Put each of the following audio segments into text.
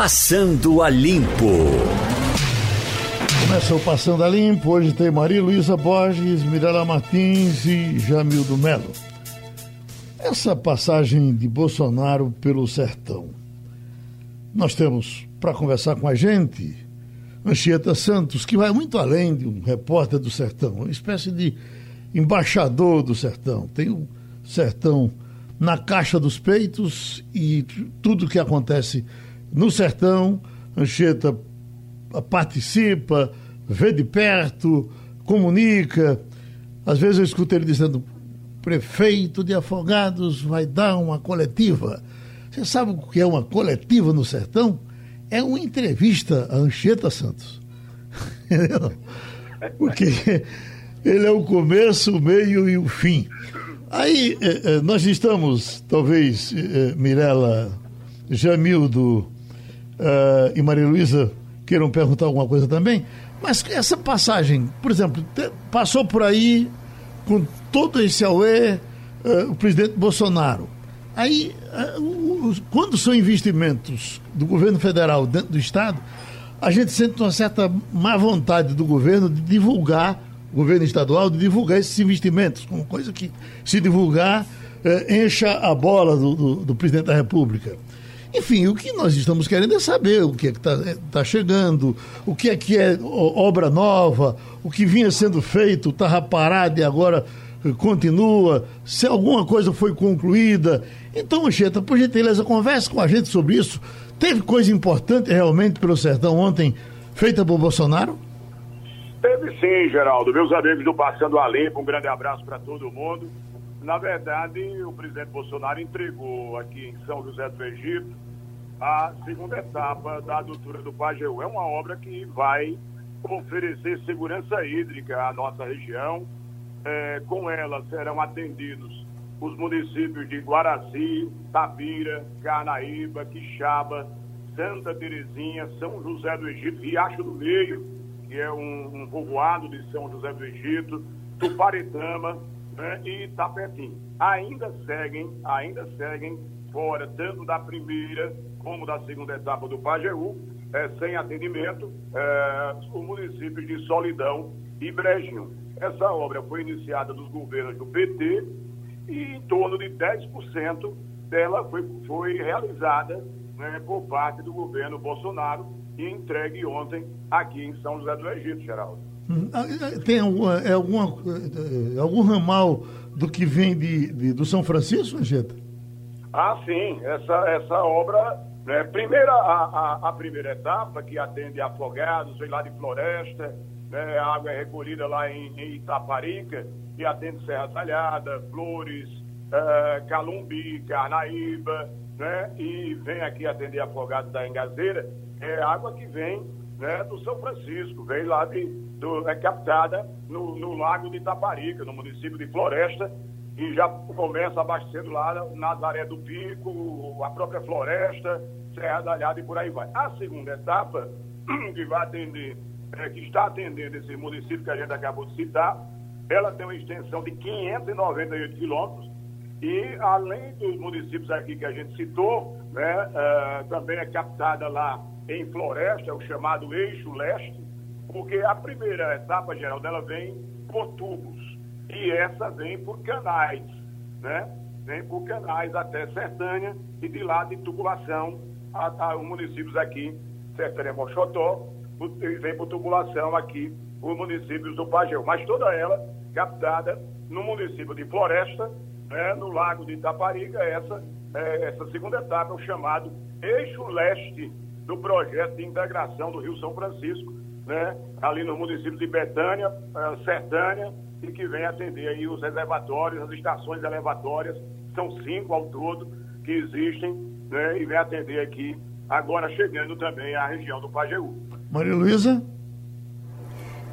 Passando a Limpo. Começa o Passando a Limpo. Hoje tem Maria Luísa Borges, Mirela Martins e Jamildo Melo. Essa passagem de Bolsonaro pelo sertão. Nós temos para conversar com a gente Anchieta Santos, que vai muito além de um repórter do sertão, uma espécie de embaixador do sertão. Tem o sertão na caixa dos peitos e tudo que acontece sertão, Anchieta participa, vê de perto, comunica. Às vezes eu escuto ele dizendo: prefeito de Afogados vai dar uma coletiva. Você sabe o que é uma coletiva no sertão? É uma entrevista a Anchieta Santos. Porque ele é o começo, o meio e o fim. Aí eh, eh, nós estamos, talvez, eh, Mirella, Jamildo uh, e Maria Luísa queiram perguntar alguma coisa também, mas essa passagem, por exemplo, te, passou por aí com todo esse auê uh, o presidente Bolsonaro. Aí, uh, quando são investimentos do governo federal dentro do Estado, a gente sente uma certa má vontade do governo de divulgar, o governo estadual, de divulgar esses investimentos, como coisa que, se divulgar, encha a bola do, do, do presidente da República. Enfim, o que nós estamos querendo é saber o que é está tá chegando, o que é que é obra nova, o que vinha sendo feito estava parado e agora continua, se alguma coisa foi concluída. Então, Anchieta, por gentileza, converse com a gente sobre isso. Teve coisa importante realmente pelo sertão ontem feita por Bolsonaro? Teve sim, Geraldo. Meus amigos do Passando a Limpo, um grande abraço para todo mundo. Na verdade, o presidente Bolsonaro entregou aqui em São José do Egito a segunda etapa da adutora do Pajeú. É uma obra que vai oferecer segurança hídrica à nossa região. É, com ela serão atendidos os municípios de Guaraci, Tabira, Carnaíba, Quixaba, Santa Terezinha, São José do Egito, Riacho do Meio, que é um, um povoado de São José do Egito, Tuparetama, né, e Tapetim. Ainda seguem, ainda seguem fora, tanto da primeira como da segunda etapa do Pajeú, é, sem atendimento, é, os municípios de Solidão e Brejinho. Essa obra foi iniciada dos governos do PT e em torno de 10% dela foi, foi realizada né, por parte do governo Bolsonaro e entregue ontem aqui em São José do Egito, Geraldo. Tem alguma, é é, algum ramal do que vem de, de do São Francisco, Angeta? Ah, sim. Essa, essa obra, né, primeira, a, a, a, primeira etapa, que atende afogados, vem lá de floresta, né, a água é recolhida lá em, em Itaparica, e atende Serra Talhada, Flores, uh, Calumbi, Carnaíba, né, e vem aqui atender afogados da Engazeira, é água que vem né, do São Francisco, vem lá de, do, é captada no, no Lago de Itaparica, no município de Floresta, e já começa abastecendo lá Nazaré do Pico, a própria Floresta, Serra da Alhada e por aí vai. A segunda etapa, que vai atender, é, que está atendendo esse município que a gente acabou de citar, ela tem uma extensão de 598 quilômetros e além dos municípios aqui que a gente citou, né, uh, também é captada lá em Floresta, é o chamado Eixo Leste, porque a primeira etapa geral dela vem por tubos e essa vem por canais, né? Vem por canais até Sertânia e de lá de tubulação a, a, os municípios aqui, Sertânia Mochotó, e vem por tubulação aqui os municípios do Pajéu, mas toda ela captada no município de Floresta, né, no Lago de Itaparica, essa, é, essa segunda etapa é o chamado Eixo Leste do projeto de integração do Rio São Francisco, né, ali no município de Betânia, uh, Sertânia, e que vem atender aí os reservatórios, as estações elevatórias, são cinco ao todo que existem, né, e vem atender aqui, agora chegando também à região do Pajeú. Maria Luísa?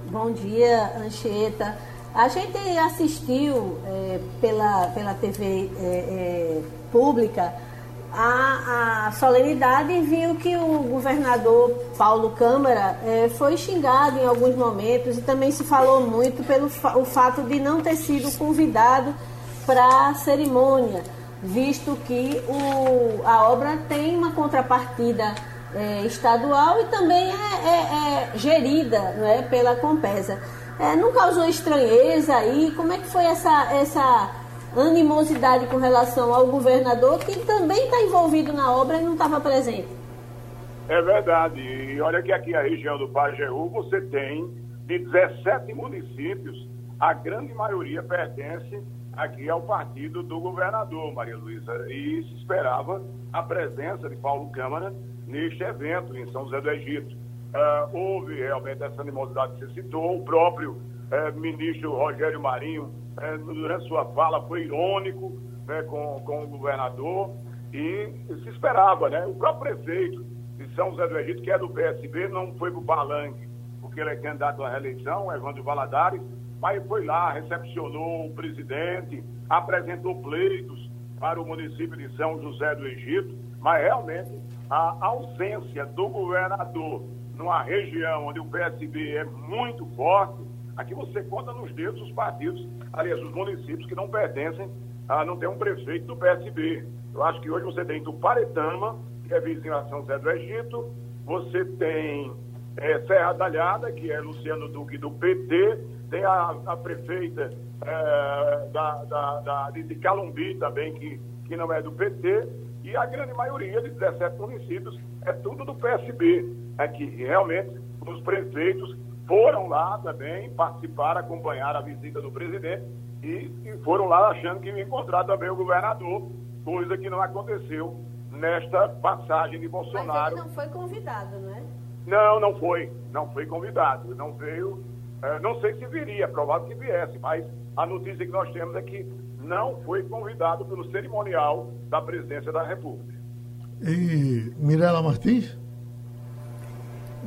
Bom dia, Anchieta. A gente assistiu é, pela, pela TV é, é, pública a, a solenidade e viu que o governador Paulo Câmara é, foi xingado em alguns momentos e também se falou muito pelo fa o fato de não ter sido convidado para a cerimônia, visto que o, a obra tem uma contrapartida é, estadual e também é, é, é gerida é, pela Compesa. Não causou estranheza aí? Como é que foi essa, essa animosidade com relação ao governador, que também está envolvido na obra e não estava presente? É verdade. E olha que aqui a região do Pajeú você tem de 17 municípios, a grande maioria pertence aqui ao partido do governador, Maria Luísa. E se esperava a presença de Paulo Câmara neste evento em São José do Egito. Uh, houve realmente essa animosidade que você citou, o próprio uh, ministro Rogério Marinho, uh, durante sua fala, foi irônico né, com, com o governador e se esperava, né? O próprio prefeito de São José do Egito, que é do PSB, não foi para o Palanque, porque ele é candidato à reeleição, Evandro Valadares, mas foi lá, recepcionou o presidente, apresentou pleitos para o município de São José do Egito, mas realmente a ausência do governador numa região onde o PSB é muito forte, aqui você conta nos dedos os partidos, aliás, os municípios que não pertencem, a não tem um prefeito do PSB. Eu acho que hoje você tem Tuparetama, que é vizinho a São José do Egito, você tem é, Serra Talhada, que é Luciano Duque do PT, tem a, a prefeita é, da, da, da, de Calumbi também, que, que não é do PT, e a grande maioria de 17 municípios é tudo do PSB. É que realmente os prefeitos foram lá também participar, acompanhar a visita do presidente e, e foram lá achando que iam encontrar também o governador, coisa que não aconteceu nesta passagem de Bolsonaro. Mas ele não foi convidado, não é? Não, não foi. Não foi convidado. Não veio. É, não sei se viria, provável que viesse, mas a notícia que nós temos é que não foi convidado pelo cerimonial da presidência da República. E Mirela Martins?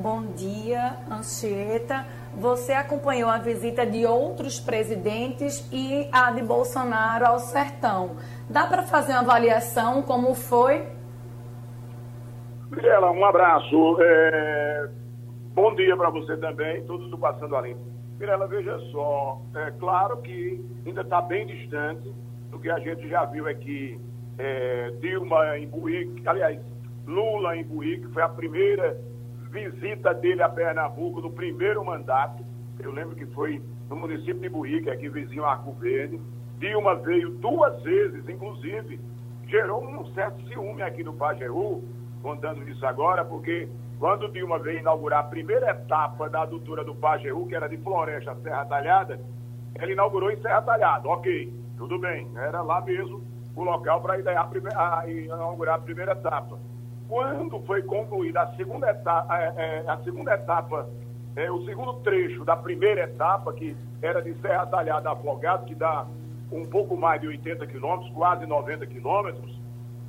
Bom dia, Anchieta. Você acompanhou a visita de outros presidentes e a de Bolsonaro ao sertão. Dá para fazer uma avaliação como foi? Mirela, um abraço. É... Bom dia para você também, todos do Passando a. Mirela, veja só, é claro que ainda está bem distante do que a gente já viu aqui, é, Dilma em Buíque, aliás, Lula em Buíque, foi a primeira visita dele a Pernambuco no primeiro mandato, eu lembro que foi no município de Buíque, aqui vizinho Arco Verde, Dilma veio duas vezes, inclusive, gerou um certo ciúme aqui no Pajeú, contando isso agora, porque quando Dilma veio inaugurar a primeira etapa da adutora do Pajeú, que era de Floresta Serra Talhada, ela inaugurou em Serra Talhada. Ok, tudo bem, era lá mesmo o local para inaugurar a primeira etapa. Quando foi concluída a segunda etapa, é, é, a segunda etapa é, o segundo trecho da primeira etapa, que era de Serra Talhada a Afogado, que dá um pouco mais de 80 quilômetros, quase 90 quilômetros,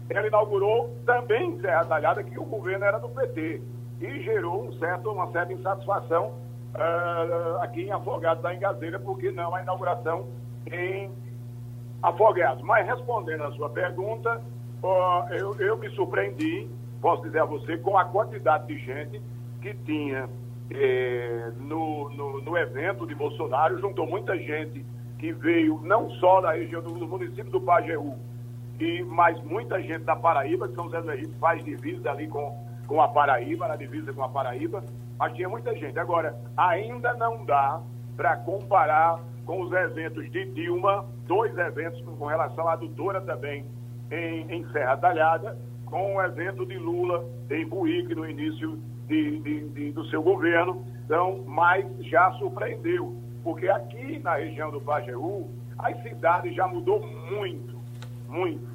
ela inaugurou também em Serra Talhada, que o governo era do PT e gerou um certo, uma certa insatisfação uh, aqui em Afogados da Engazeira, porque não a inauguração em Afogados. Mas respondendo à sua pergunta, uh, eu, eu me surpreendi, posso dizer a você, com a quantidade de gente que tinha eh, no, no, no, evento de Bolsonaro, juntou muita gente que veio não só da região do, do município do Pajeú, e mais muita gente da Paraíba, que São José do Egito faz divisa ali com com a Paraíba, na divisa com a Paraíba, mas tinha muita gente. Agora, ainda não dá para comparar com os eventos de Dilma, dois eventos com relação à adutora também em, em Serra Talhada, com o evento de Lula em Buíque no início de, de, de, do seu governo. Então, mas já surpreendeu, porque aqui na região do Pajeú, as cidades já mudou muito, muito.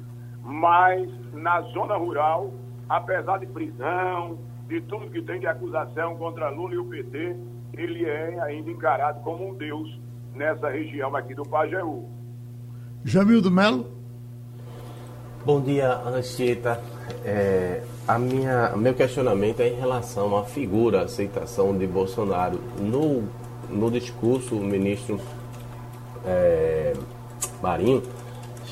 Mas na zona rural apesar de prisão, de tudo que tem de acusação contra Lula e o PT, ele é ainda encarado como um deus nessa região aqui do Pajeú. Jamildo Melo. Bom dia, Anchieta. É, a minha, meu questionamento é em relação à figura, à aceitação de Bolsonaro. No, no discurso, o ministro é, Marinho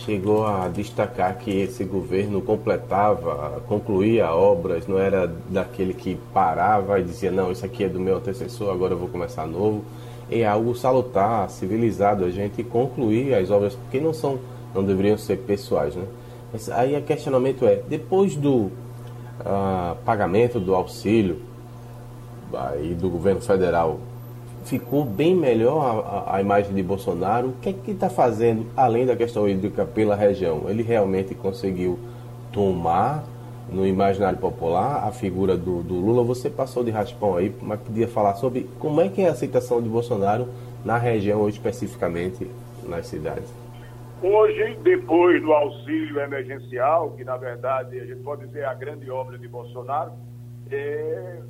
chegou a destacar que esse governo completava, concluía obras, não era daquele que parava e dizia, não, isso aqui é do meu antecessor, agora eu vou começar novo. É algo salutar, civilizado, a gente concluir as obras, porque não são, não deveriam ser pessoais, né? Aí o questionamento é, depois do uh, pagamento do auxílio aí do governo federal ficou bem melhor a, a, imagem de Bolsonaro. O que é que está fazendo, além da questão hídrica, pela região? Ele realmente conseguiu tomar no imaginário popular a figura do, do, Lula. Você passou de raspão aí, mas podia falar sobre como é que é a aceitação de Bolsonaro na região ou especificamente nas cidades. Hoje, depois do auxílio emergencial, que na verdade a gente pode dizer é a grande obra de Bolsonaro, é,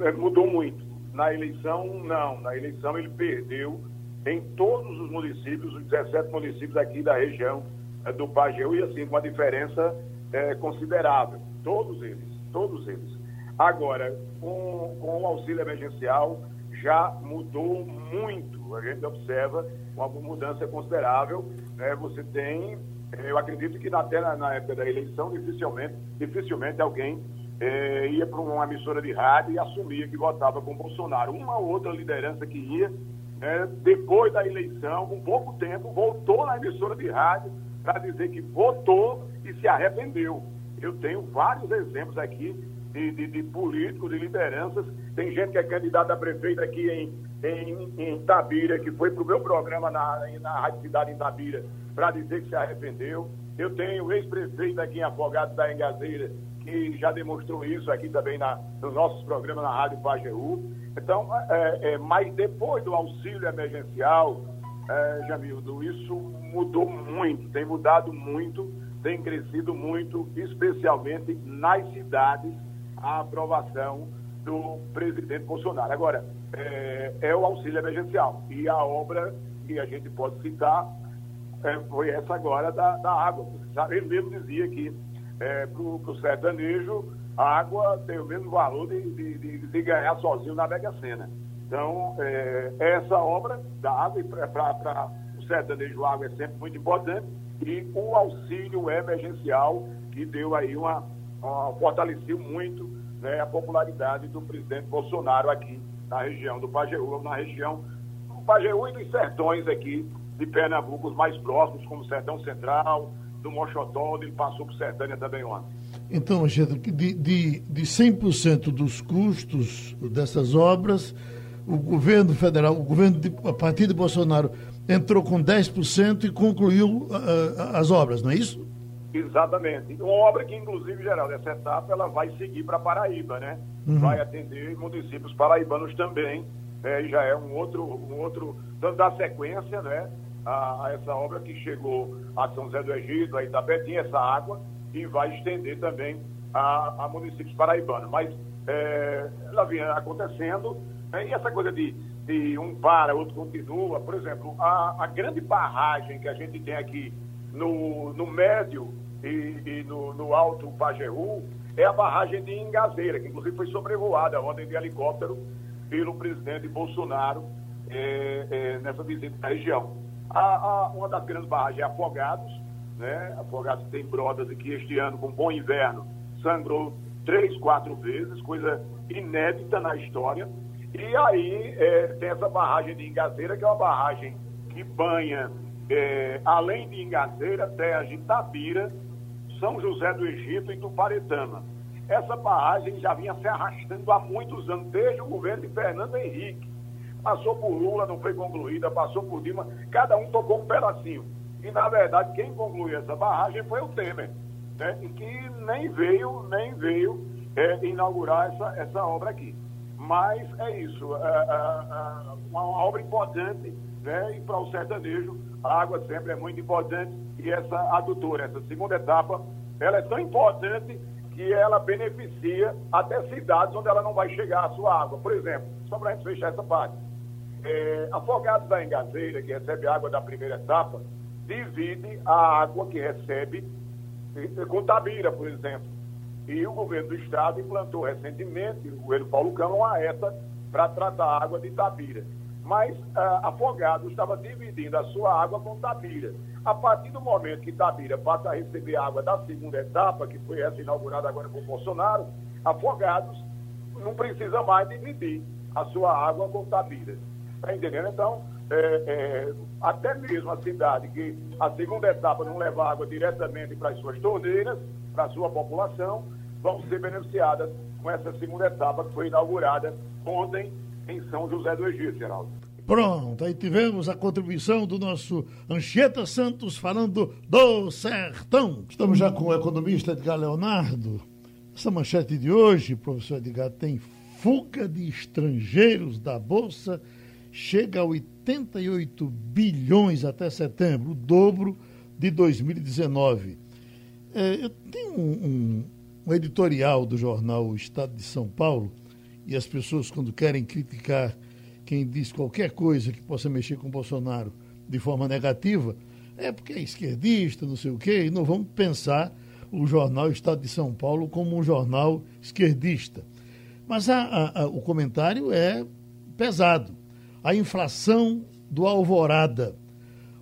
é mudou muito. Na eleição, não. Na eleição ele perdeu em todos os municípios, os 17 municípios aqui da região é, do Pajeú, e assim, com uma diferença é, considerável. Todos eles, todos eles. Agora, com, com o auxílio emergencial, já mudou muito. A gente observa uma mudança considerável. Né? Você tem, eu acredito que até na, na época da eleição, dificilmente, dificilmente alguém é, ia para uma emissora de rádio e assumia que votava com Bolsonaro. Uma outra liderança que ia, é, depois da eleição, com pouco tempo, voltou na emissora de rádio para dizer que votou e se arrependeu. Eu tenho vários exemplos aqui de, de, de, políticos, de lideranças. Tem gente que é candidata a prefeito aqui em, em, em Tabira, que foi para o meu programa na, na Rádio Cidade em Tabira, para dizer que se arrependeu. Eu tenho ex-prefeito aqui em Afogados da Engazeira, que já demonstrou isso aqui também na, nos nossos programas na Rádio Pajeú. Então, é, é, mas depois do auxílio emergencial, é, Jamildo, isso mudou muito, tem mudado muito tem crescido muito, especialmente nas cidades, a aprovação do presidente Bolsonaro. Agora, é, é o auxílio emergencial. E a obra que a gente pode citar é, foi essa agora da, da água. Ele mesmo dizia que é, para o sertanejo, a água tem o mesmo valor de, de, de, ganhar sozinho na Mega Sena. Então, é, essa obra da água, para o sertanejo, a água é sempre muito importante e o auxílio emergencial, que deu aí uma fortaleceu muito né, a popularidade do presidente Bolsonaro aqui na região do Pajeú, na região do Pajeú e dos sertões aqui de Pernambuco, os mais próximos, como o Sertão Central, do Mochotó, onde ele passou por Sertânia também ontem. Então, Anchieta, de, de, de 100% dos custos dessas obras, o governo federal, o governo, de, a partir de Bolsonaro, entrou com 10% e concluiu uh, as obras, não é isso? Exatamente. Uma obra que, inclusive, geral, essa etapa ela vai seguir para Paraíba, né? Uhum. Vai atender municípios paraibanos também. Né? E já é um outro, um outro, dando da sequência, né? A, a, essa obra que chegou a São José do Egito, a Itapetinha, essa água, e vai estender também a, a municípios paraibanos. Mas é, ela vinha acontecendo, né? e essa coisa de de um para, outro continua. Por exemplo, a, a grande barragem que a gente tem aqui no, no médio e, e no, no, alto Pajeú é a barragem de Ingazeira, que inclusive foi sobrevoada ontem de helicóptero pelo presidente Bolsonaro é, é, nessa visita à região. A, a, uma das grandes barragens é Afogados, né? Afogados tem brodas aqui este ano, com bom inverno, sangrou três, quatro vezes, coisa inédita na história. E aí é, tem essa barragem de Ingazeira, que é uma barragem que banha, é, além de Ingazeira, terras de Itabira, São José do Egito e Tuparetama. Essa barragem já vinha se arrastando há muitos anos, desde o governo de Fernando Henrique. Passou por Lula, não foi concluída, passou por Dilma, cada um tocou um pedacinho. E, na verdade, quem concluiu essa barragem foi o Temer, né? e que nem veio, nem veio é, inaugurar essa, essa obra aqui. Mas é isso, é, é, é uma obra importante, né? E para o sertanejo, a água sempre é muito importante. E essa adutora, essa segunda etapa, ela é tão importante que ela beneficia até cidades onde ela não vai chegar a sua água. Por exemplo, só para a gente fechar essa parte. É, Afogados da Engazeira, que recebe água da primeira etapa, divide a água que recebe com Tabira, por exemplo. E o governo do estado implantou recentemente, o governo Paulo Câmara, uma ETA para tratar a água de Itabira. Mas uh, Afogados estava dividindo a sua água com Tabira. A partir do momento que Tabira passa a receber água da segunda etapa, que foi essa inaugurada agora por Bolsonaro, Afogados não precisa mais dividir a sua água com Tabira. Está entendendo? Então, é, é, até mesmo a cidade que a segunda etapa não leva água diretamente para as suas torneiras, para a sua população, vão ser beneficiadas com essa segunda etapa que foi inaugurada ontem em São José do Egito, Geraldo. Pronto, aí tivemos a contribuição do nosso Anchieta Santos falando do sertão. Estamos já com o economista Edgar Leonardo. Essa manchete de hoje, professor Edgar, tem fuga de estrangeiros da Bolsa chega a 88 bilhões até setembro, o dobro de 2019. É, eu tenho um, um, um editorial do jornal o Estado de São Paulo, e as pessoas, quando querem criticar quem diz qualquer coisa que possa mexer com Bolsonaro de forma negativa, é porque é esquerdista, não sei o quê, e não vamos pensar o jornal Estado de São Paulo como um jornal esquerdista. Mas a, a, a, o comentário é pesado. A inflação do Alvorada.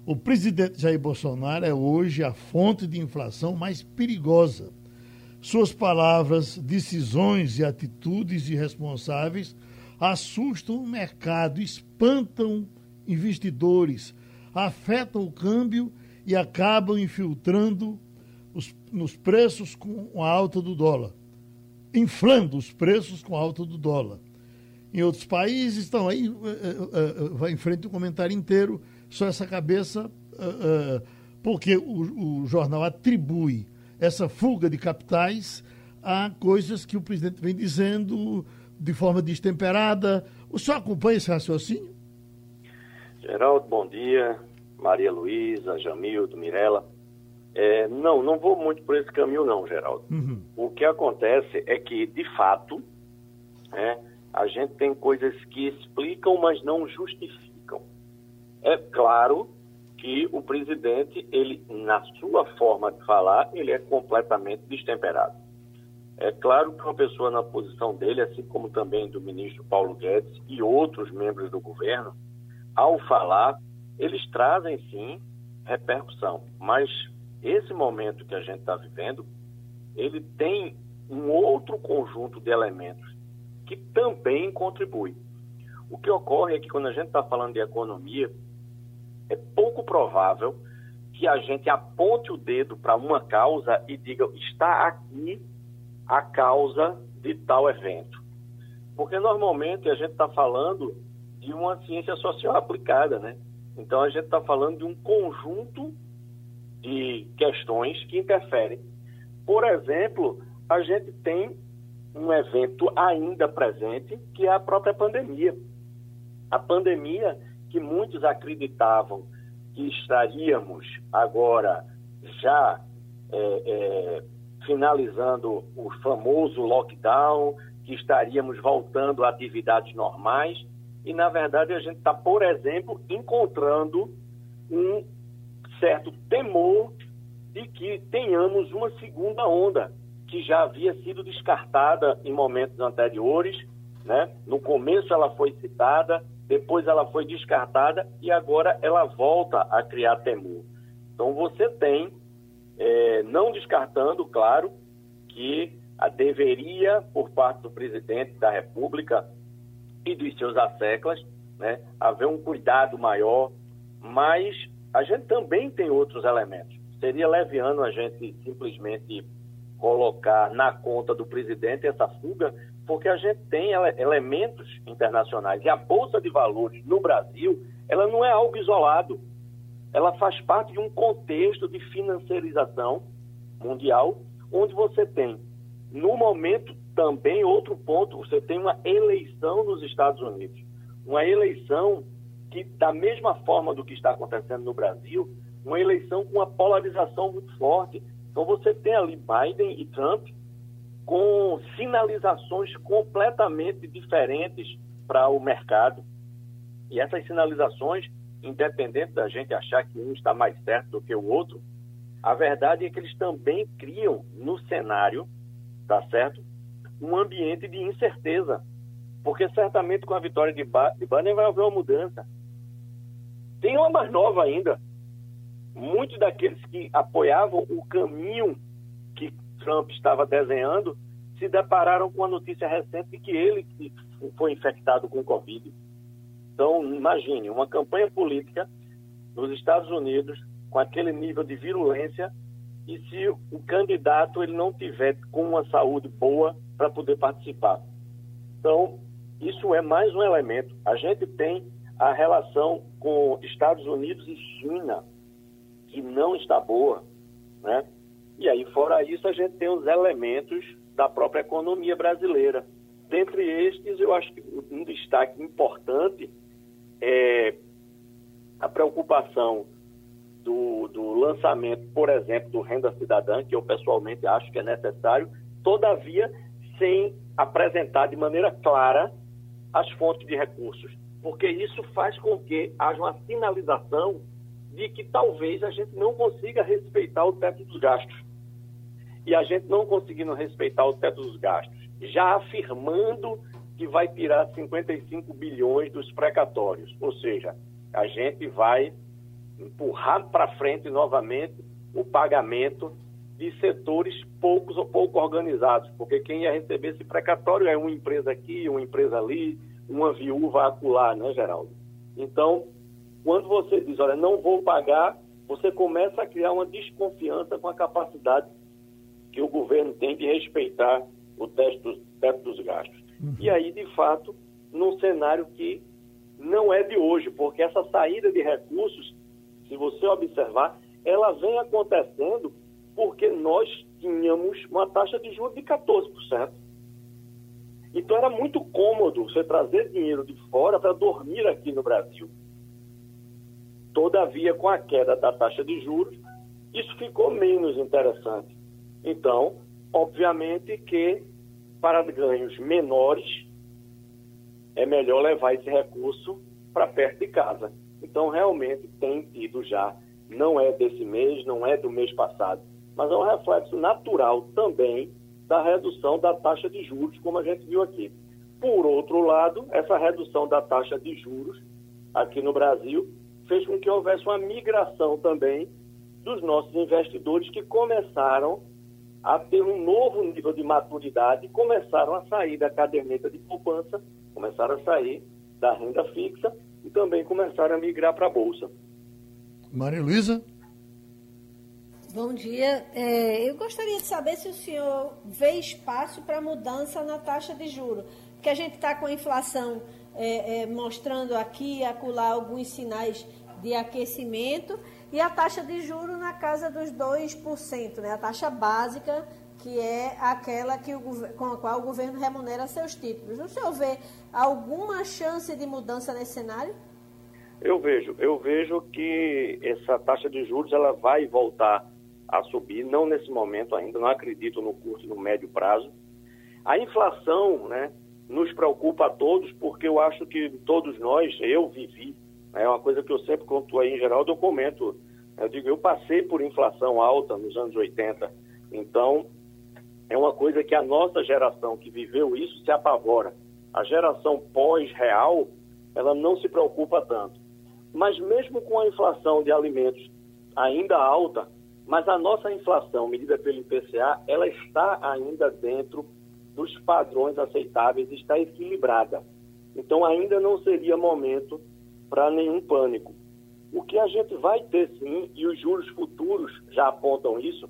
O presidente Jair Bolsonaro é hoje a fonte de inflação mais perigosa. Suas palavras, decisões e atitudes irresponsáveis assustam o mercado, espantam investidores, afetam o câmbio e acabam infiltrando os, nos preços com a alta do dólar, inflando os preços com a alta do dólar. Em outros países estão aí, uh, uh, uh, vai em frente o um comentário inteiro, só essa cabeça, porque o, o jornal atribui essa fuga de capitais a coisas que o presidente vem dizendo de forma destemperada. O senhor acompanha esse raciocínio? Geraldo, bom dia. Maria Luísa, Jamildo, Mirella. É, não, não vou muito por esse caminho não, Geraldo. Uhum. O que acontece é que, de fato, é, a gente tem coisas que explicam, mas não justificam. É claro que o presidente, ele, na sua forma de falar, ele é completamente destemperado. É claro que uma pessoa na posição dele, assim como também do ministro Paulo Guedes e outros membros do governo, ao falar, eles trazem sim repercussão. Mas esse momento que a gente está vivendo, ele tem um outro conjunto de elementos que também contribui. O que ocorre é que quando a gente está falando de economia, é pouco provável que a gente aponte o dedo para uma causa e diga está aqui a causa de tal evento. Porque normalmente a gente está falando de uma ciência social aplicada, né? Então a gente está falando de um conjunto de questões que interferem. Por exemplo, a gente tem um evento ainda presente, que é a própria pandemia. A pandemia que muitos acreditavam que estaríamos agora já é, é, finalizando o famoso lockdown, que estaríamos voltando a atividades normais, e na verdade a gente está, por exemplo, encontrando um certo temor de que tenhamos uma segunda onda que já havia sido descartada em momentos anteriores, né? No começo ela foi citada, depois ela foi descartada e agora ela volta a criar temor. Então você tem, é, não descartando, claro, que a deveria, por parte do presidente da República e dos seus asseclas, né, haver um cuidado maior, mas a gente também tem outros elementos. Seria leviano a gente simplesmente colocar na conta do presidente essa fuga, porque a gente tem elementos internacionais. E a Bolsa de Valores no Brasil, ela não é algo isolado. Ela faz parte de um contexto de financiarização mundial, onde você tem, no momento, também outro ponto, você tem uma eleição nos Estados Unidos. Uma eleição que, da mesma forma do que está acontecendo no Brasil, uma eleição com uma polarização muito forte então você tem ali Biden e Trump com sinalizações completamente diferentes para o mercado. E essas sinalizações, independente da gente achar que um está mais certo do que o outro, a verdade é que eles também criam no cenário, tá certo? Um ambiente de incerteza. Porque certamente com a vitória de, Biden vai haver uma mudança. Tem uma mais nova ainda, muitos daqueles que apoiavam o caminho Trump estava desenhando se depararam com a notícia recente de que ele foi infectado com Covid. Então, imagine, uma campanha política nos Estados Unidos com aquele nível de virulência e se o candidato ele não tiver com uma saúde boa para poder participar. Então, isso é mais um elemento. A gente tem a relação com Estados Unidos e China, que não está boa, né? E aí, fora isso, a gente tem os elementos da própria economia brasileira. Dentre estes, eu acho que um destaque importante é a preocupação do, do lançamento, por exemplo, do Renda Cidadã, que eu pessoalmente acho que é necessário, todavia sem apresentar de maneira clara as fontes de recursos, porque isso faz com que haja uma sinalização de que talvez a gente não consiga respeitar o teto dos gastos. E a gente não conseguindo respeitar o teto dos gastos, já afirmando que vai tirar 55 bilhões dos precatórios, ou seja, a gente vai empurrar para frente novamente o pagamento de setores poucos ou pouco organizados, porque quem ia receber esse precatório é uma empresa aqui, uma empresa ali, uma viúva acular, né, Geraldo? Então, quando você diz, olha, não vou pagar, você começa a criar uma desconfiança com a capacidade que o governo tem de respeitar o teto, teto dos gastos. Uhum. E aí, de fato, num cenário que não é de hoje, porque essa saída de recursos, se você observar, ela vem acontecendo porque nós tínhamos uma taxa de juros de 14%. Então era muito cômodo você trazer dinheiro de fora para dormir aqui no Brasil. Todavia, com a queda da taxa de juros, isso ficou menos interessante. Então, obviamente que para ganhos menores é melhor levar esse recurso para perto de casa. Então, realmente tem tido já, não é desse mês, não é do mês passado, mas é um reflexo natural também da redução da taxa de juros, como a gente viu aqui. Por outro lado, essa redução da taxa de juros aqui no Brasil fez com que houvesse uma migração também dos nossos investidores que começaram a ter um novo nível de maturidade começaram a sair da caderneta de poupança, começaram a sair da renda fixa e também começaram a migrar para a Bolsa. Maria Luísa? Bom dia. É, eu gostaria de saber se o senhor vê espaço para mudança na taxa de juros, porque a gente está com a inflação é, é, mostrando aqui e acolá alguns sinais de aquecimento e a taxa de juros na casa dos 2%, né? a taxa básica, que é aquela que o, com a qual o governo remunera seus títulos. O senhor vê alguma chance de mudança nesse cenário? Eu vejo, eu vejo que essa taxa de juros ela vai voltar a subir, não nesse momento ainda, não acredito no curto e no médio prazo. A inflação, né, nos preocupa a todos, porque eu acho que todos nós, eu vivi, né, é uma coisa que eu sempre conto aí em geral, eu comento, eu digo, eu passei por inflação alta nos anos 80, então é uma coisa que a nossa geração que viveu isso se apavora. A geração pós-real, ela não se preocupa tanto. Mas mesmo com a inflação de alimentos ainda alta, mas a nossa inflação, medida pelo IPCA, ela está ainda dentro dos padrões aceitáveis, está equilibrada. Então ainda não seria momento para nenhum pânico. O que a gente vai ter sim, e os juros futuros já apontam isso,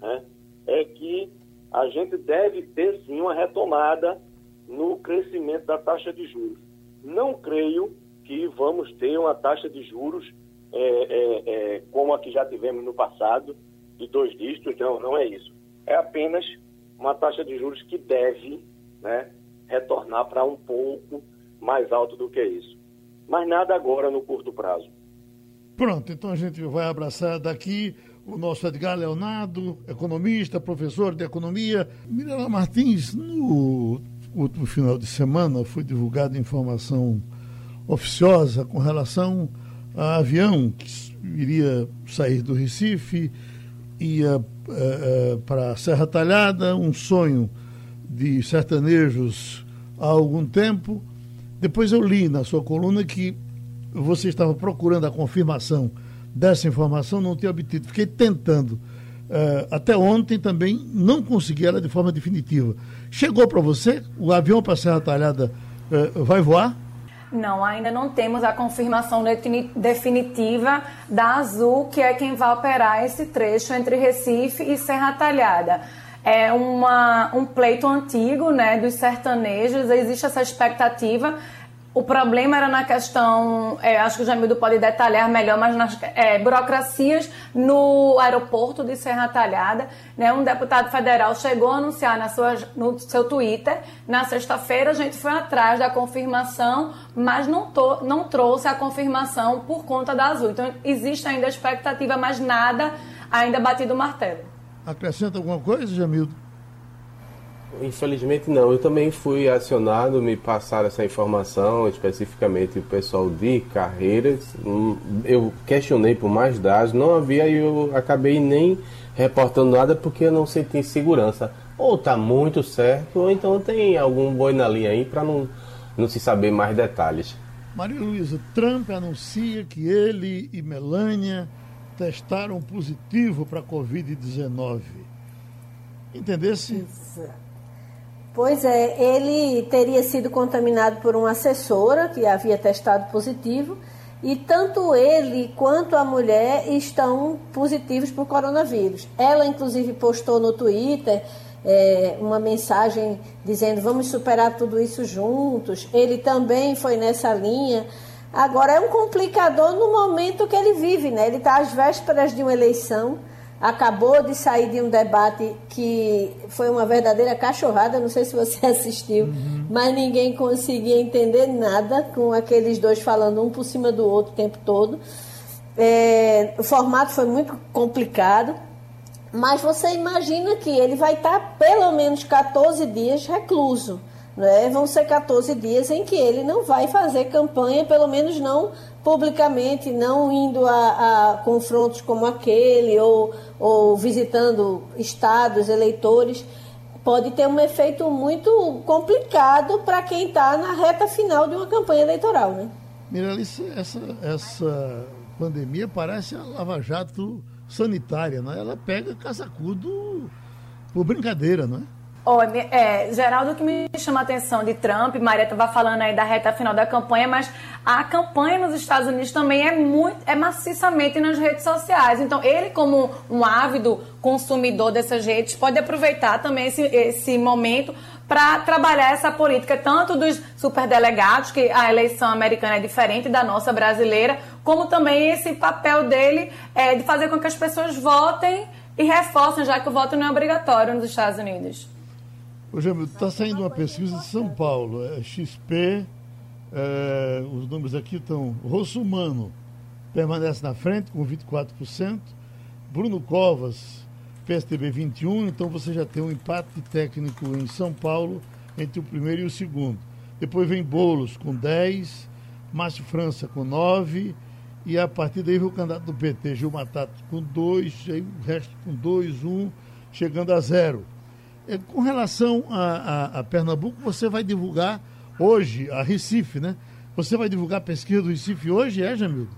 né, é que a gente deve ter sim uma retomada no crescimento da taxa de juros. Não creio que vamos ter uma taxa de juros é, é, é, como a que já tivemos no passado, de dois dígitos, não, não é isso. É apenas uma taxa de juros que deve né, retornar para um pouco mais alto do que isso. Mas nada agora no curto prazo. Pronto, então a gente vai abraçar daqui o nosso Edgar Leonardo, economista, professor de economia. Mirela Martins, no último final de semana foi divulgada informação oficiosa com relação a avião que iria sair do Recife, ia uh, uh, para Serra Talhada, um sonho de sertanejos há algum tempo. Depois eu li na sua coluna que você estava procurando a confirmação dessa informação, não tinha obtido. Fiquei tentando. Uh, até ontem também não consegui ela de forma definitiva. Chegou para você? O avião para Serra Talhada vai voar? Não, ainda não temos a confirmação definitiva da Azul, que é quem vai operar esse trecho entre Recife e Serra Talhada. É uma, um pleito antigo né, dos sertanejos, existe essa expectativa o problema era na questão, é, acho que o Jamildo pode detalhar melhor, mas nas é, burocracias no aeroporto de Serra Talhada. Né, um deputado federal chegou a anunciar na sua, no seu Twitter, na sexta-feira a gente foi atrás da confirmação, mas não, não trouxe a confirmação por conta da Azul. Então existe ainda a expectativa, mas nada ainda batido o martelo. Acrescenta alguma coisa, Jamildo? Infelizmente não. Eu também fui acionado, me passaram essa informação, especificamente o pessoal de carreiras. Hum, eu questionei por mais dados, não havia e eu acabei nem reportando nada porque eu não senti segurança. Ou está muito certo, ou então tem algum boi na linha aí para não, não se saber mais detalhes. Maria Luísa, Trump anuncia que ele e Melania testaram positivo para a Covid-19. Entendesse? Isso. Pois é, ele teria sido contaminado por uma assessora que havia testado positivo e tanto ele quanto a mulher estão positivos por coronavírus. Ela, inclusive, postou no Twitter é, uma mensagem dizendo vamos superar tudo isso juntos. Ele também foi nessa linha. Agora, é um complicador no momento que ele vive, né? Ele está às vésperas de uma eleição acabou de sair de um debate que foi uma verdadeira cachorrada, não sei se você assistiu, uhum. mas ninguém conseguia entender nada com aqueles dois falando um por cima do outro o tempo todo. É, o formato foi muito complicado, mas você imagina que ele vai estar pelo menos 14 dias recluso. Né? Vão ser 14 dias em que ele não vai fazer campanha, pelo menos não publicamente, não indo a, a confrontos como aquele ou, ou visitando estados, eleitores, pode ter um efeito muito complicado para quem está na reta final de uma campanha eleitoral. Né? Miralice, essa, essa pandemia parece a lava-jato sanitária, né? ela pega casacudo por brincadeira, não é? Olha, é, Geraldo, que me chama a atenção de Trump, Maria estava falando aí da reta final da campanha, mas a campanha nos Estados Unidos também é muito, é maciçamente nas redes sociais. Então, ele, como um ávido consumidor dessas redes, pode aproveitar também esse, esse momento para trabalhar essa política, tanto dos superdelegados, que a eleição americana é diferente da nossa brasileira, como também esse papel dele é, de fazer com que as pessoas votem e reforcem, já que o voto não é obrigatório nos Estados Unidos. Jamil, está saindo uma pesquisa de São Paulo, é XP, é, os números aqui estão. Rossumano permanece na frente com 24%, Bruno Covas, PSTB 21%, então você já tem um empate técnico em São Paulo entre o primeiro e o segundo. Depois vem Bolos com 10%, Márcio França com 9%, e a partir daí vem o candidato do PT, Gil Matato, com 2%, aí o resto com 2, 1, chegando a zero. É, com relação a, a, a, Pernambuco, você vai divulgar hoje, a Recife, né? Você vai divulgar a pesquisa do Recife hoje, é, Jamil?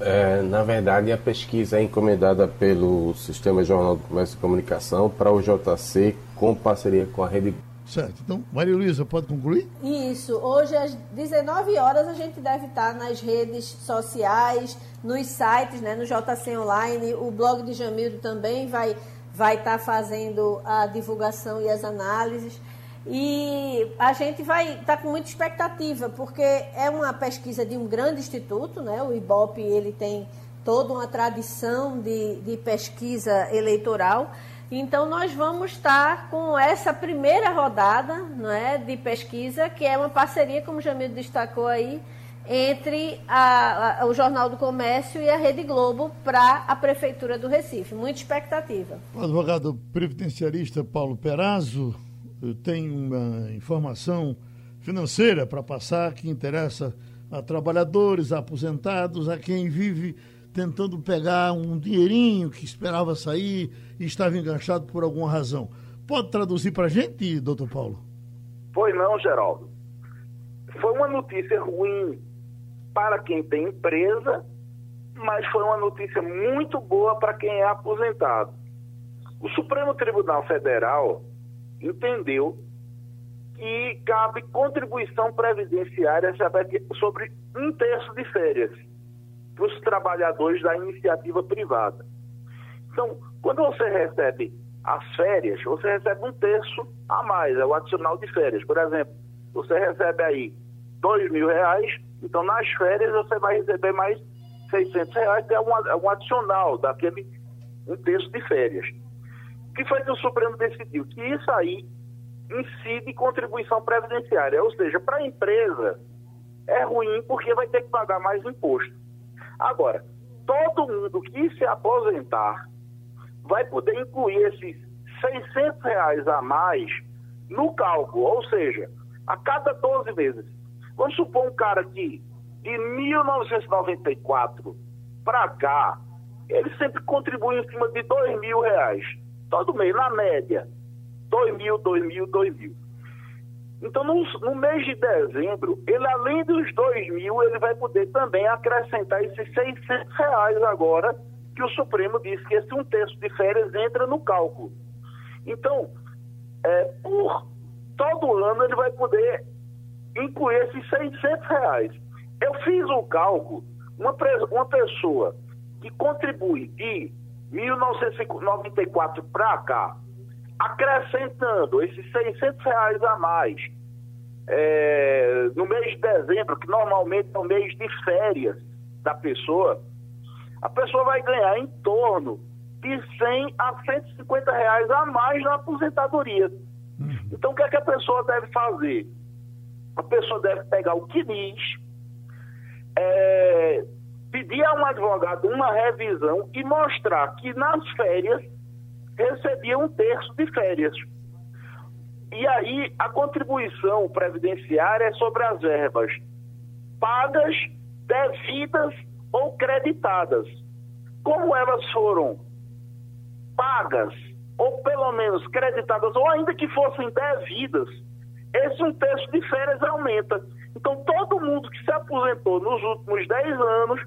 É, na verdade, a pesquisa é encomendada pelo Sistema Jornal do Comércio e Comunicação para o JC, com parceria com a Rede. Certo. Então, Maria Luísa, pode concluir? Isso. Hoje, às 19 horas, a gente deve estar nas redes sociais, nos sites, né, no JC Online. O blog de Jamildo também vai vai estar tá fazendo a divulgação e as análises. E a gente vai estar tá com muita expectativa, porque é uma pesquisa de um grande instituto, né? o IBOP ele tem toda uma tradição de, de pesquisa eleitoral. Então, nós vamos estar com essa primeira rodada não é, de pesquisa, que é uma parceria, como o Jamil destacou aí, entre a, a, o Jornal do Comércio e a Rede Globo para a Prefeitura do Recife. Muita expectativa. O advogado previdenciarista Paulo Perazzo eh, tem uma informação financeira para passar que interessa a trabalhadores, a aposentados, a quem vive tentando pegar um dinheirinho que esperava sair e estava enganchado por alguma razão. Pode traduzir para a gente, doutor Paulo? Pois não, Geraldo. Foi uma notícia ruim para quem tem empresa, mas foi uma notícia muito boa para quem é aposentado. O Supremo Tribunal Federal entendeu que cabe contribuição previdenciária sobre um terço de férias para os trabalhadores da iniciativa privada. Então, quando você recebe as férias, você recebe um terço a mais, é o adicional de férias. Por exemplo, você recebe aí dois mil reais, então nas férias você vai receber mais 600 reais, que é um, um adicional daquele um terço de férias. O que foi que o Supremo decidiu? Que isso aí incide contribuição previdenciária, ou seja, para a empresa é ruim porque vai ter que pagar mais imposto. Agora, todo mundo que se aposentar vai poder incluir esses 600 reais a mais no cálculo, ou seja, a cada 12 meses. Vamos supor um cara que de 1994 para cá, ele sempre contribui em cima de 2 mil reais, todo mês, na média. 2 mil, 2 mil, 2 mil. Então, no, no, mês de dezembro, ele além dos 2 mil, ele vai poder também acrescentar esses 600 reais agora, que o Supremo disse que esse um terço de férias entra no cálculo. Então, é, por todo ano, ele vai poder incluir esses 600 reais. Eu fiz o cálculo, uma, uma pessoa que contribui de 1994 para cá, acrescentando esses 600 reais a mais é, no mês de dezembro, que normalmente é o mês de férias da pessoa, a pessoa vai ganhar em torno de 100 a 150 reais a mais na aposentadoria. Uhum. Então, o que, é que a pessoa deve fazer? A pessoa deve pegar o CNIS, é, pedir a um advogado uma revisão e mostrar que nas férias recebia um terço de férias. E aí a contribuição previdenciária é sobre as verbas pagas, devidas ou creditadas. Como elas foram pagas, ou pelo menos creditadas, ou ainda que fossem devidas, esse um terço de férias aumenta. Então todo mundo que se aposentou nos últimos 10 anos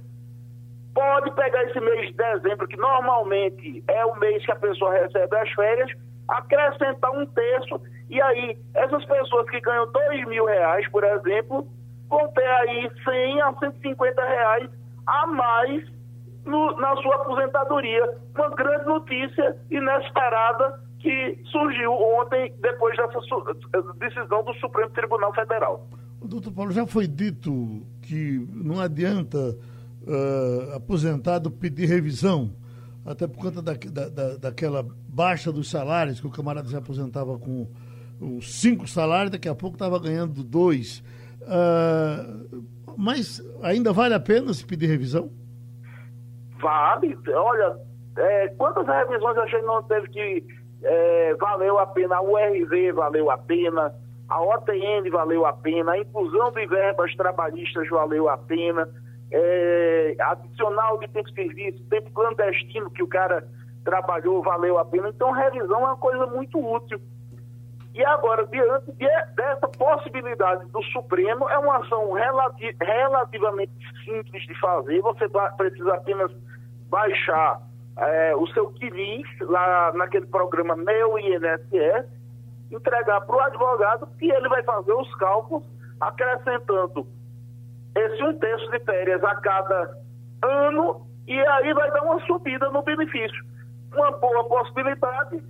pode pegar esse mês de dezembro, que normalmente é o mês que a pessoa recebe as férias, acrescentar um terço, e aí essas pessoas que ganham dois mil reais, por exemplo, vão ter aí 100 a 150 reais a mais no, na sua aposentadoria. Uma grande notícia inesperada que surgiu ontem, depois dessa decisão do Supremo Tribunal Federal. Doutor Paulo, já foi dito que não adianta uh, aposentado pedir revisão, até por conta da, da, daquela baixa dos salários, que o camarada se aposentava com os cinco salários, daqui a pouco estava ganhando dois. Uh, mas ainda vale a pena se pedir revisão? Vale. Olha, é, quantas revisões a gente não teve que é, valeu a pena? A URV valeu a pena, a OTN valeu a pena, a inclusão de verbas trabalhistas valeu a pena é, adicional de tempo de serviço, tempo clandestino que o cara trabalhou, valeu a pena. Então, revisão é uma coisa muito útil. E agora, diante de, dessa possibilidade do Supremo, é uma ação relati relativamente simples de fazer. Você precisa apenas baixar é, o seu quilis lá naquele programa Meu INSS, entregar para o advogado e ele vai fazer os cálculos, acrescentando esse um terço de férias a cada ano e aí vai dar uma subida no benefício. Uma boa possibilidade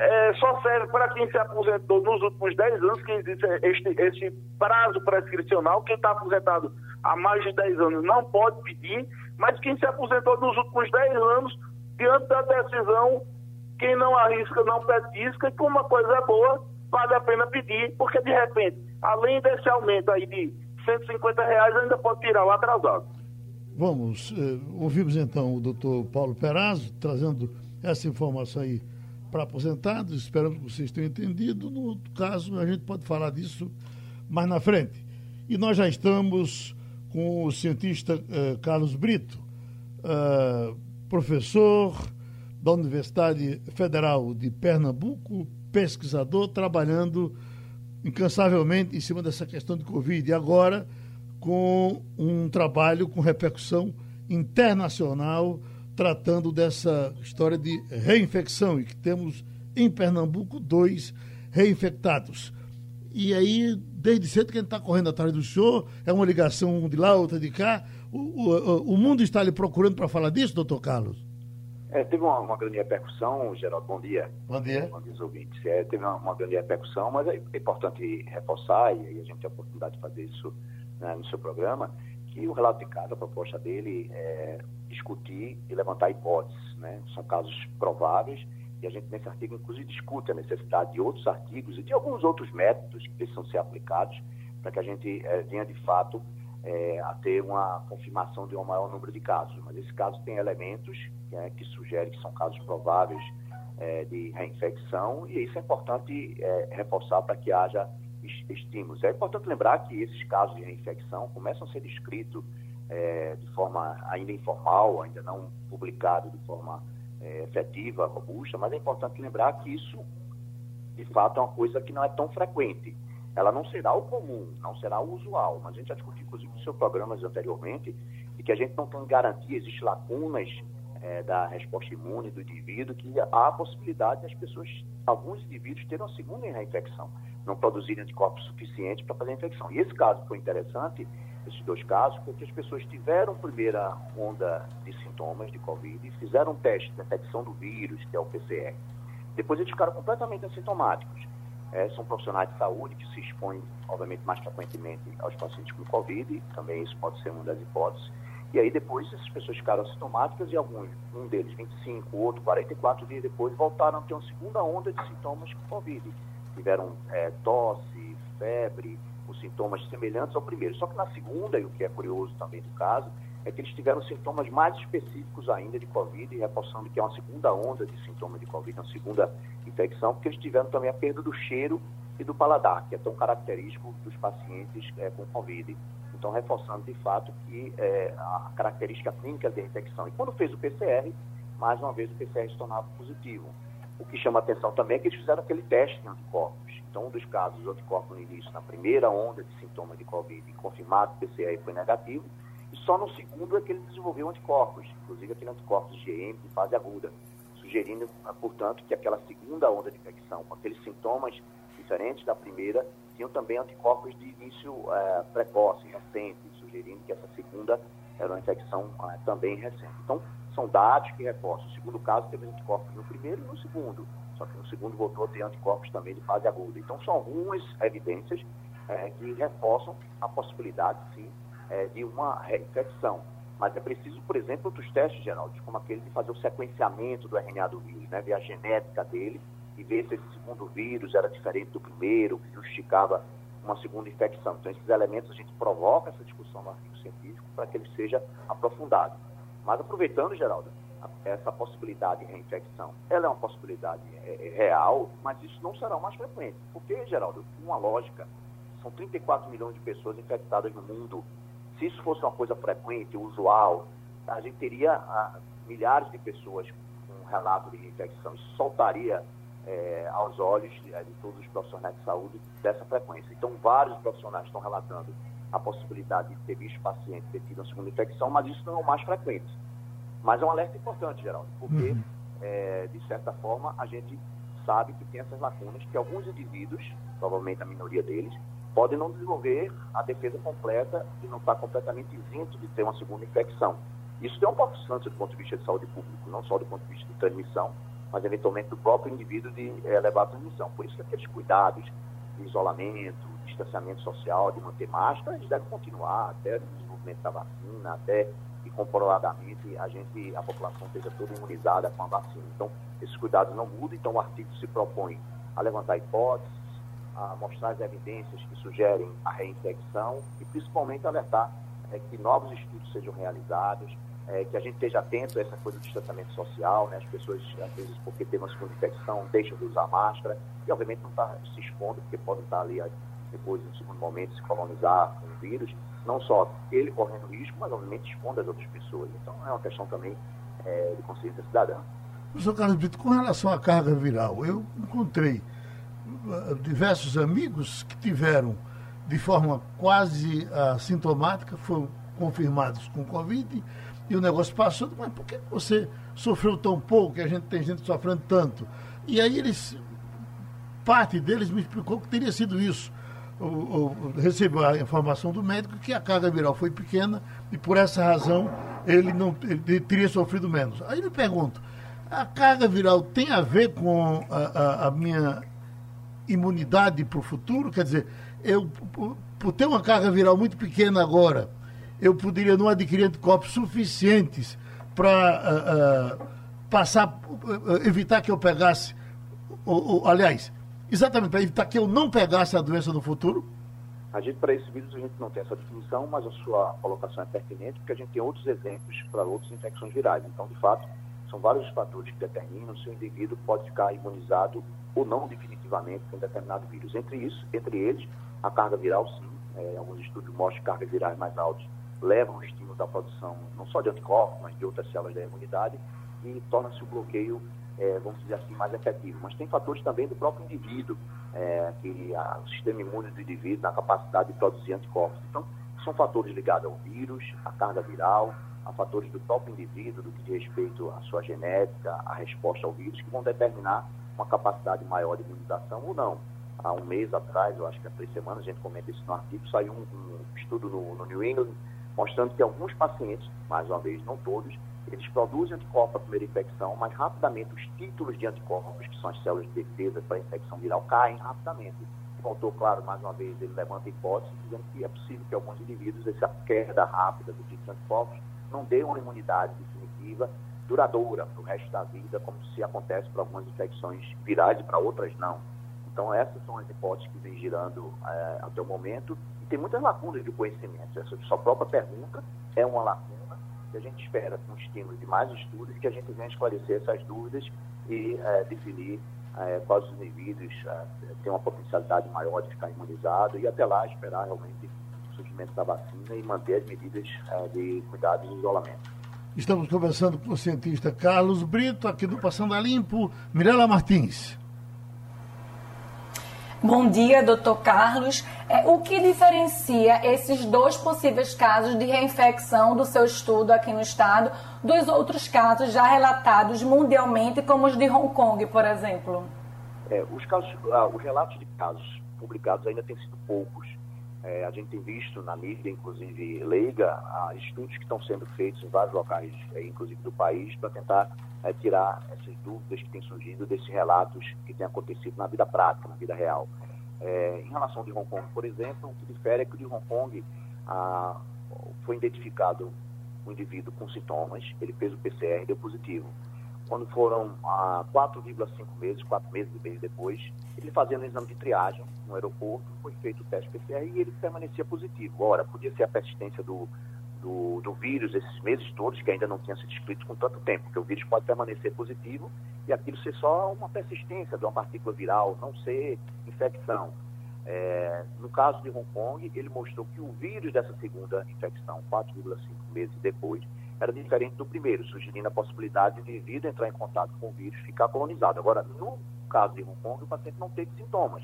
é, só serve para quem se aposentou nos últimos 10 anos, que existe este, este prazo prescricional. Quem está aposentado há mais de 10 anos não pode pedir, mas quem se aposentou nos últimos 10 anos, diante da decisão, quem não arrisca não petisca, e como uma coisa é boa, vale a pena pedir, porque de repente, além desse aumento aí de 150 reais ainda pode tirar o atrasado. Vamos, eh, ouvimos então o doutor Paulo Perazzo trazendo essa informação aí para aposentados, esperamos que vocês tenham entendido. No caso, a gente pode falar disso mais na frente. E nós já estamos com o cientista eh, Carlos Brito, eh, professor da Universidade Federal de Pernambuco, pesquisador, trabalhando incansavelmente em cima dessa questão de Covid. E agora, com um trabalho com repercussão internacional, tratando dessa história de reinfecção, e que temos em Pernambuco dois reinfectados. E aí, desde cedo que a gente está correndo atrás do show, é uma ligação de lá, outra de cá. O, o, o mundo está ali procurando para falar disso, doutor Carlos? É, teve uma, uma, grande repercussão, Geraldo, bom dia. Bom dia. Bom dia, ouvintes. É, teve uma, uma, grande repercussão, mas é importante reforçar, e aí a gente tem a oportunidade de fazer isso né, no seu programa, que o relato de caso, a proposta dele é discutir e levantar hipóteses. Né? São casos prováveis e a gente nesse artigo, inclusive, discute a necessidade de outros artigos e de alguns outros métodos que precisam ser aplicados para que a gente é, venha, de fato, é, a ter uma confirmação de um maior número de casos. Mas esse caso tem elementos é, que sugerem que são casos prováveis é, de reinfecção e isso é importante é, reforçar para que haja estímulos. É importante lembrar que esses casos de reinfecção começam a ser descritos é, de forma ainda informal, ainda não publicado de forma é, efetiva, robusta, mas é importante lembrar que isso, de fato, é uma coisa que não é tão frequente. Ela não será o comum, não será o usual, mas a gente já discutiu, inclusive, nos seus programas anteriormente, de que a gente não tem garantia, existem lacunas é, da resposta imune do indivíduo, que há a possibilidade das pessoas, alguns indivíduos, terem uma segunda reinfecção, não produzirem anticorpos suficientes para fazer a infecção. E esse caso foi interessante, esses dois casos, porque as pessoas tiveram primeira onda de sintomas de Covid, fizeram um teste de detecção do vírus, que é o PCR. Depois eles ficaram completamente assintomáticos. É, são profissionais de saúde que se expõem, obviamente, mais frequentemente aos pacientes com Covid, também isso pode ser uma das hipóteses. E aí depois essas pessoas ficaram assintomáticas e alguns, um deles 25, o outro 44 dias depois, voltaram a ter uma segunda onda de sintomas com Covid. Tiveram é, tosse, febre, os sintomas semelhantes ao primeiro. Só que na segunda, e o que é curioso também do caso, é que eles tiveram sintomas mais específicos ainda de Covid, reforçando que é uma segunda onda de sintomas de Covid, uma segunda infecção, porque eles tiveram também a perda do cheiro e do paladar, que é tão característico dos pacientes é, com Covid. Então, reforçando de fato que é, a característica clínica da infecção. E quando fez o PCR, mais uma vez o PCR se tornava positivo. O que chama atenção também é que eles fizeram aquele teste de anticorpos. Então, um dos casos, os anticorpos no início, na primeira onda de sintomas de Covid, confirmado o PCR foi negativo, e só no segundo é que ele desenvolveu anticorpos, inclusive aquele anticorpos IgM de fase aguda, sugerindo, portanto, que aquela segunda onda de infecção, com aqueles sintomas diferentes da primeira, tinham também anticorpos de início é, precoce, recente, sugerindo que essa segunda era uma infecção é, também recente. Então, são dados que reforçam. O segundo caso teve anticorpos no primeiro e no segundo, só que no segundo voltou a ter anticorpos também de fase aguda. Então, são algumas evidências é, que reforçam a possibilidade, sim, é, de uma reinfecção. Mas é preciso, por exemplo, outros testes, Geraldo, como aquele de fazer o sequenciamento do RNA do vírus, né, ver a genética dele e ver se esse segundo vírus era diferente do primeiro, justificava uma segunda infecção. Então, esses elementos a gente provoca essa discussão no artigo científico para que ele seja aprofundado. Mas aproveitando, Geraldo, essa possibilidade de reinfecção, ela é uma possibilidade é, é real, mas isso não será o mais frequente. Porque, Geraldo, uma lógica, são 34 milhões de pessoas infectadas no mundo. Se isso fosse uma coisa frequente, usual, a gente teria ah, milhares de pessoas com relato de reinfecção. Isso soltaria é, aos olhos de, de, todos os profissionais de saúde dessa frequência. Então, vários profissionais estão relatando a possibilidade de ter visto paciente ter tido uma segunda infecção, mas isso não é o mais frequente. Mas é um alerta importante, Geraldo, porque, uhum. é, de certa forma, a gente sabe que tem essas lacunas, que alguns indivíduos, provavelmente a minoria deles, podem não desenvolver a defesa completa e não estar completamente isento de ter uma segunda infecção. Isso tem um importância do ponto de vista de saúde pública, não só do ponto de vista de transmissão, mas eventualmente do próprio indivíduo de é, levar a transmissão. Por isso que aqueles cuidados de isolamento, distanciamento social, de manter máscara, eles devem continuar até o desenvolvimento da vacina, até que comprovadamente a gente, a população esteja toda imunizada com a vacina. Então, esses cuidados não mudam, então o artigo se propõe a levantar hipóteses, a mostrar as evidências que sugerem a reinfecção e principalmente alertar é, que novos estudos sejam realizados, é, que a gente esteja atento a essa coisa do distanciamento social, né? As pessoas, às vezes, porque tem uma segunda infecção, deixam de usar máscara e, obviamente, não está se expondo, porque podem estar ali depois, no segundo momento, se colonizar com o vírus. Não só ele correndo risco, mas, obviamente, expondo as outras pessoas. Então, é uma questão também é, de consciência cidadã. Professor Carlos Brito, com relação à carga viral, eu encontrei diversos amigos que tiveram, de forma quase assintomática, foram confirmados com Covid e o negócio passou, mas por que você sofreu tão pouco, que a gente tem gente sofrendo tanto? E aí eles parte deles me explicou que teria sido isso. Recebeu a informação do médico que a carga viral foi pequena e por essa razão ele não ele teria sofrido menos. Aí me pergunto, a carga viral tem a ver com a, a, a minha imunidade para o futuro? Quer dizer, eu por ter uma carga viral muito pequena agora, eu poderia não adquirir anticorpos suficientes para uh, uh, passar, uh, evitar que eu pegasse, aliás, exatamente para evitar que eu não pegasse a doença no futuro? A gente, para esse vírus, a gente não tem essa definição, mas a sua colocação é pertinente, porque a gente tem outros exemplos para outras infecções virais. Então, de fato, são vários fatores que determinam se o indivíduo pode ficar imunizado ou não definitivamente com determinado vírus. Entre isso, entre eles, a carga viral, sim. É, alguns estudos mostram que cargas virais mais altas levam o estímulo da produção não só de anticorpos, mas de outras células da imunidade e torna-se o bloqueio, é, vamos dizer assim, mais efetivo. Mas tem fatores também do próprio indivíduo, é, que a, o sistema imune do indivíduo, na capacidade de produzir anticorpos. Então, são fatores ligados ao vírus, à carga viral, a fatores do próprio indivíduo, do que diz respeito à sua genética, à resposta ao vírus, que vão determinar uma capacidade maior de imunização ou não. Há um mês atrás, eu acho que há três semanas, a gente comenta isso no artigo, saiu um, um estudo no, no New England mostrando que alguns pacientes, mais uma vez, não todos, eles produzem anticorpos a primeira infecção, mas rapidamente os títulos de anticorpos, que são as células de defesa para a infecção viral, caem rapidamente. Faltou, claro, mais uma vez, ele levanta a hipótese, dizendo que é possível que alguns indivíduos, essa queda rápida do título de anticorpos, não dê uma imunidade definitiva duradoura para o resto da vida, como se acontece para algumas infecções virais e para outras não. Então, essas são as hipóteses que vem girando é, até o momento tem muitas lacunas de conhecimento. Essa sua própria pergunta é uma lacuna que a gente espera, com estímulo de mais estudos, que a gente venha esclarecer essas dúvidas e é, definir é, quais os indivíduos é, têm uma potencialidade maior de ficar imunizado e até lá esperar realmente surgimento da vacina e manter as medidas é, de cuidado e isolamento. Estamos conversando com o cientista Carlos Brito, aqui do Passando a Limpo, Mirela Martins. Bom dia, doutor Carlos. É, o que diferencia esses dois possíveis casos de reinfecção do seu estudo aqui no estado dos outros casos já relatados mundialmente, como os de Hong Kong, por exemplo? É, os, casos, ah, os relatos de casos publicados ainda têm sido poucos. É, a gente tem visto na mídia, inclusive leiga, estudos que estão sendo feitos em vários locais, é, inclusive do país, para tentar é, tirar essas dúvidas que têm surgido desses relatos que têm acontecido na vida prática, na vida real. É, em relação de Hong Kong, por exemplo, o que difere é que de Hong Kong foi identificado um indivíduo com sintomas, ele fez o PCR e deu positivo. Quando foram a 4,5 meses, 4 meses e meio depois, ele fazendo um exame de triagem no aeroporto, foi feito o teste PCR e ele permanecia positivo. Ora, podia ser a persistência do, do, do, vírus esses meses todos, que ainda não tinha sido descrito com tanto tempo, porque o vírus pode permanecer positivo e aquilo ser só uma persistência de uma partícula viral, não ser infecção. É, no caso de Hong Kong, ele mostrou que o vírus dessa segunda infecção, 4,5 meses depois, era diferente do primeiro, sugerindo a possibilidade de o entrar em contato com o vírus e ficar colonizado. Agora, no caso de Hong Kong, o paciente não teve sintomas.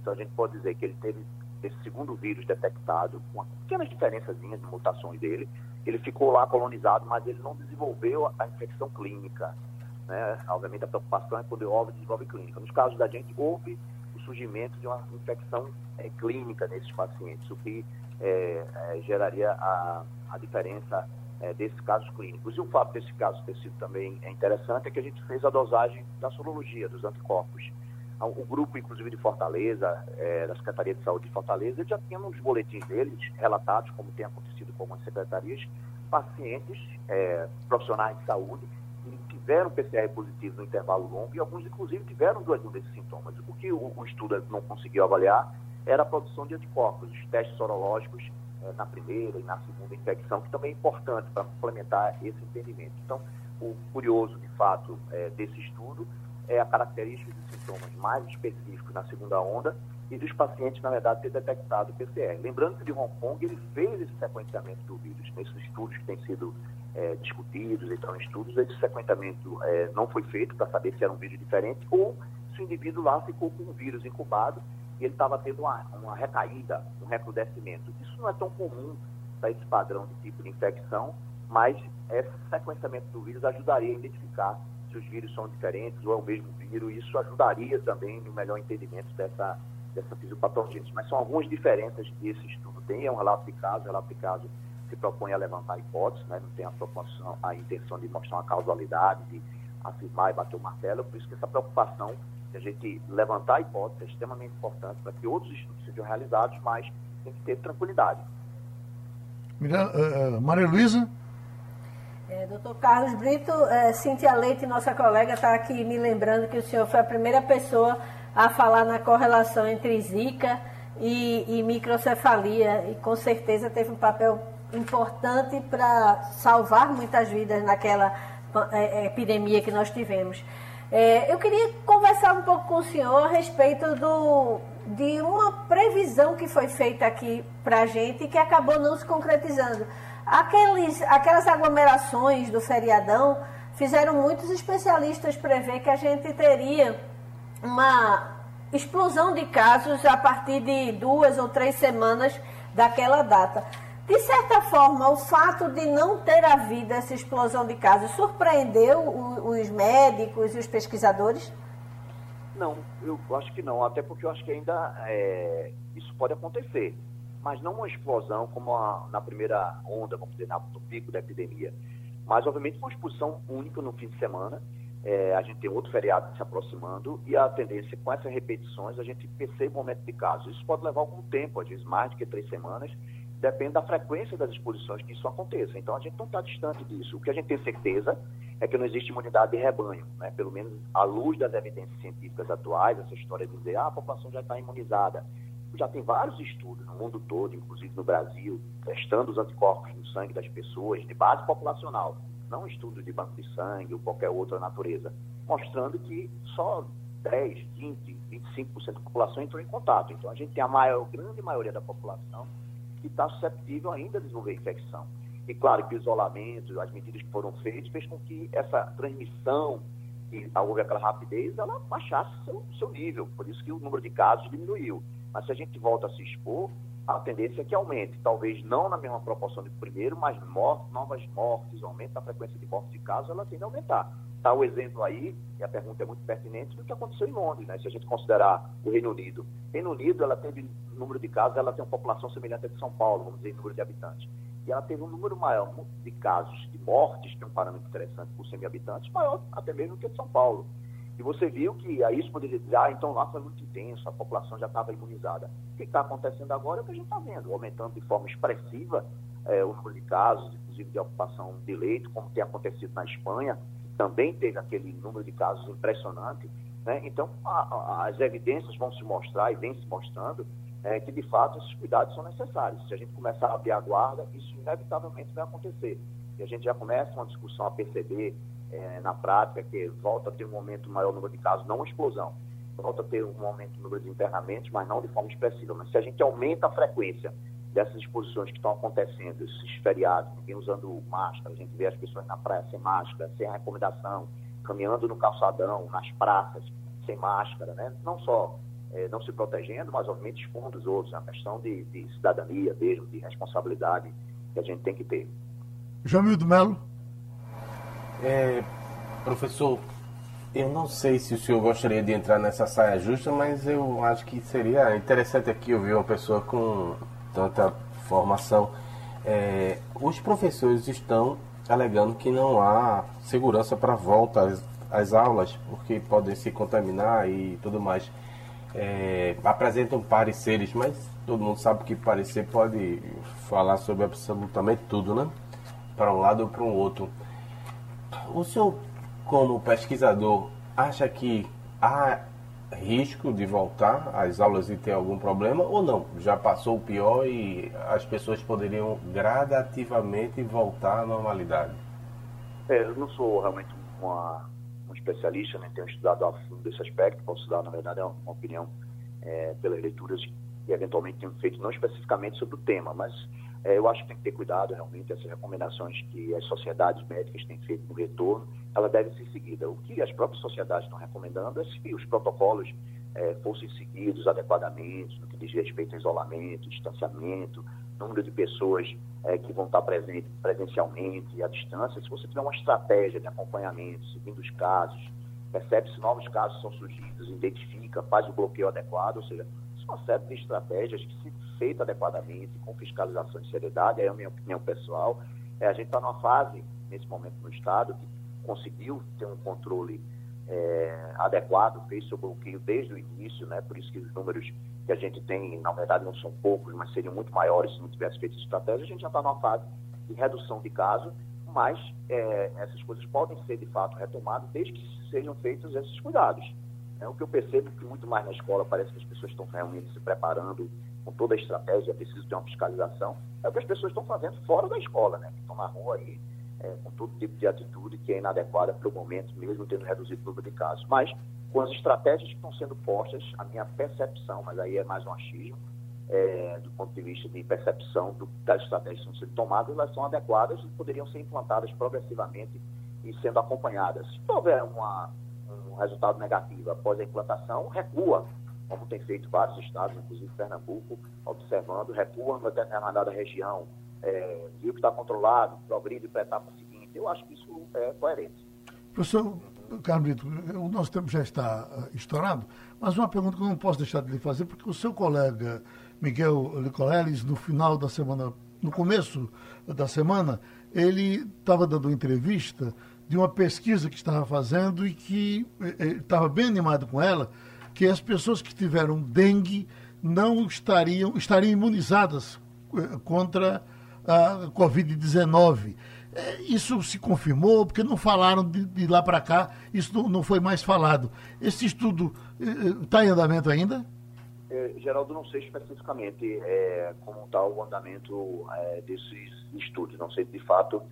Então, a gente pode dizer que ele teve esse segundo vírus detectado, com pequenas diferenças de mutações dele, ele ficou lá colonizado, mas ele não desenvolveu a infecção clínica. Né? Obviamente, a preocupação é quando o óbvio desenvolve clínica. Nos casos da gente, houve o surgimento de uma infecção é, clínica nesses pacientes, o que é, é, geraria a, a diferença é, desses casos clínicos. E o fato desse caso ter sido também interessante é que a gente fez a dosagem da sorologia dos anticorpos. O grupo, inclusive, de Fortaleza, é, da Secretaria de Saúde de Fortaleza, já tinha nos boletins deles relatados, como tem acontecido com algumas secretarias, pacientes, é, profissionais de saúde, que tiveram PCR positivo no intervalo longo e alguns, inclusive, tiveram duas desses sintomas. O que o, o estudo não conseguiu avaliar era a produção de anticorpos, os testes sorológicos é, na primeira e na segunda infecção, que também é importante para complementar esse entendimento. Então, o curioso, de fato, é, desse estudo é a característica de sintomas mais específicos na segunda onda e dos pacientes, na verdade, ter detectado o PCR. Lembrando que de Hong Kong ele fez esse sequenciamento do vírus, nesses estudos que têm sido é, discutidos, então, estudos, esse sequenciamento é, não foi feito para saber se era um vírus diferente ou se o indivíduo lá ficou com um vírus incubado e ele estava tendo uma, uma recaída, um recrudescimento. Isso não é tão comum para esse padrão de tipo de infecção, mas esse sequenciamento do vírus ajudaria a identificar se os vírus são diferentes ou é o mesmo vírus. Isso ajudaria também no melhor entendimento dessa, dessa fisiopatogênese. Mas são algumas diferenças que esse estudo tem. É um relato de caso, relato de caso se propõe a levantar a hipótese, né? não tem a, proporção, a intenção de mostrar uma causalidade, de afirmar e bater o martelo. Por isso que essa preocupação de a gente levantar a hipótese é extremamente importante para que outros estudos sejam realizados, mas tem que ter tranquilidade. Uh, Maria Luísa? É, doutor Carlos Brito, é, Cintia Leite, nossa colega, está aqui me lembrando que o senhor foi a primeira pessoa a falar na correlação entre Zika e, e microcefalia e com certeza teve um papel importante para salvar muitas vidas naquela é, epidemia que nós tivemos. É, eu queria conversar um pouco com o senhor a respeito do, de uma previsão que foi feita aqui para a gente e que acabou não se concretizando. Aqueles, aquelas aglomerações do feriadão fizeram muitos especialistas prever que a gente teria uma explosão de casos a partir de duas ou três semanas daquela data. De certa forma, o fato de não ter havido essa explosão de casos surpreendeu os médicos e os pesquisadores? Não, eu acho que não, até porque eu acho que ainda é, isso pode acontecer, mas não uma explosão como a, na primeira onda, vamos dizer, no pico da epidemia. Mas, obviamente, uma exposição única no fim de semana. É, a gente tem outro feriado se aproximando e a tendência com essas repetições a gente percebe o aumento de casos. Isso pode levar algum tempo, às vezes mais do que três semanas, depende da frequência das exposições que isso aconteça. Então, a gente não está distante disso. O que a gente tem certeza é que não existe imunidade de rebanho, né? pelo menos à luz das evidências científicas atuais, essa história de dizer ah, a população já está imunizada. Já tem vários estudos no mundo todo, inclusive no Brasil, testando os anticorpos no sangue das pessoas, de base populacional, não estudos de banco de sangue ou qualquer outra natureza, mostrando que só 10, 20, 25% da população entrou em contato. Então, a gente tem a maior, grande maioria da população que está susceptível ainda a desenvolver infecção. E claro que o isolamento, as medidas que foram feitas, fez com que essa transmissão, que houve aquela rapidez, ela baixasse seu, seu nível. Por isso que o número de casos diminuiu. Mas se a gente volta a se expor, a tendência é que aumente. Talvez não na mesma proporção do primeiro, mas mortes, novas mortes, aumento da frequência de mortes de casos, ela tende a aumentar. Está o exemplo aí, e a pergunta é muito pertinente, do que aconteceu em Londres, né? se a gente considerar o Reino Unido. Reino Unido, ela teve número de casos, ela tem uma população semelhante à de São Paulo, vamos dizer, em número de habitantes. E ela teve um número maior de casos de mortes, que é um parâmetro interessante por 100 mil habitantes, maior até mesmo que de São Paulo. E você viu que aí isso poderia dizer, ah, então lá foi muito intenso, a população já estava imunizada. O que está acontecendo agora é o que a gente está vendo, aumentando de forma expressiva é, o número de casos, inclusive de ocupação de leito, como tem acontecido na Espanha, também teve aquele número de casos impressionante. Né? Então, a, a, as evidências vão se mostrar e vem se mostrando é, que, de fato, esses cuidados são necessários. Se a gente começar a abrir a guarda, isso inevitavelmente vai acontecer. E a gente já começa uma discussão a perceber é, na prática que volta a ter um aumento maior número de casos, não uma explosão, volta a ter um aumento no número de internamentos, mas não de forma expressiva. Mas se a gente aumenta a frequência dessas exposições que estão acontecendo, esses feriados, ninguém usando máscara, a gente vê as pessoas na praia sem máscara, sem recomendação, caminhando no calçadão, nas praças, sem máscara, né? Não só é, não se protegendo, mas obviamente expondo os outros. É uma questão de, de, cidadania mesmo, de responsabilidade que a gente tem que ter. Jamildo Melo. É, professor, eu não sei se o senhor gostaria de entrar nessa saia justa, mas eu acho que seria interessante aqui ouvir uma pessoa com tanta formação. É, os professores estão alegando que não há segurança para volta às, às, aulas, porque podem se contaminar e tudo mais. É, apresentam pareceres, mas todo mundo sabe que parecer pode falar sobre absolutamente tudo, né? Para um lado ou para o outro. O senhor, como pesquisador, acha que há risco de voltar às aulas e ter algum problema ou não? Já passou o pior e as pessoas poderiam gradativamente voltar à normalidade? É, eu não sou realmente uma, um especialista, nem tenho estudado a fundo esse aspecto, posso dar, na verdade, uma opinião é, pelas leituras que eventualmente tenho feito, não especificamente sobre o tema, mas eu acho que tem que ter cuidado realmente, essas recomendações que as sociedades médicas têm feito no retorno, ela deve ser seguida. O que as próprias sociedades estão recomendando é seguir os protocolos é, fossem seguidos adequadamente no que diz respeito a isolamento, distanciamento, número de pessoas é, que vão estar presentes presencialmente, à distância, se você tiver uma estratégia de acompanhamento, seguindo os casos, percebe se novos casos são surgidos, identifica, faz o bloqueio adequado, ou seja, são uma série de estratégias que, se feita adequadamente, com fiscalização de seriedade, é a minha opinião pessoal, é, a gente está numa fase, nesse momento no Estado, que conseguiu ter um controle é, adequado, fez seu bloqueio desde o início, né? por isso que os números que a gente tem, na verdade, não são poucos, mas seriam muito maiores se não tivesse feito estratégia. A gente já está numa fase de redução de casos, mas é, essas coisas podem ser, de fato, retomadas desde que sejam feitos esses cuidados. É o que eu percebo que muito mais na escola parece que as pessoas estão realmente se preparando com toda a estratégia, é preciso ter uma fiscalização, é o que as pessoas estão fazendo fora da escola, né? Estão na rua aí, é, com todo tipo de atitude que é inadequada para o momento, mesmo tendo reduzido o número de casos. Mas, com as estratégias que estão sendo postas, a minha percepção, mas aí é mais um achismo, é, do ponto de vista de percepção do, das estratégias que estão sendo tomadas, elas são adequadas e poderiam ser implantadas progressivamente e sendo acompanhadas. Se houver uma, um resultado negativo após a implantação, recua, como tem feito vários estados, inclusive Pernambuco, observando, recua em determinada região, é, viu que está controlado, progride para a etapa seguinte. Eu acho que isso é coerente. Professor Carlito, o nosso tempo já está uh, estourado, mas uma pergunta que eu não posso deixar de lhe fazer, porque o seu colega Miguel Licoleles, no final da semana, no começo da semana, ele estava dando uma entrevista de uma pesquisa que estava fazendo e que estava eh, eh, bem animado com ela, que as pessoas que tiveram dengue não estariam, estariam imunizadas eh, contra a Covid-19. É, isso se confirmou, porque não falaram de, de lá para cá, isso não, não, foi mais falado. Esse estudo está em andamento ainda? É, Geraldo, não sei especificamente é, como está o andamento é, desses estudos, não sei de fato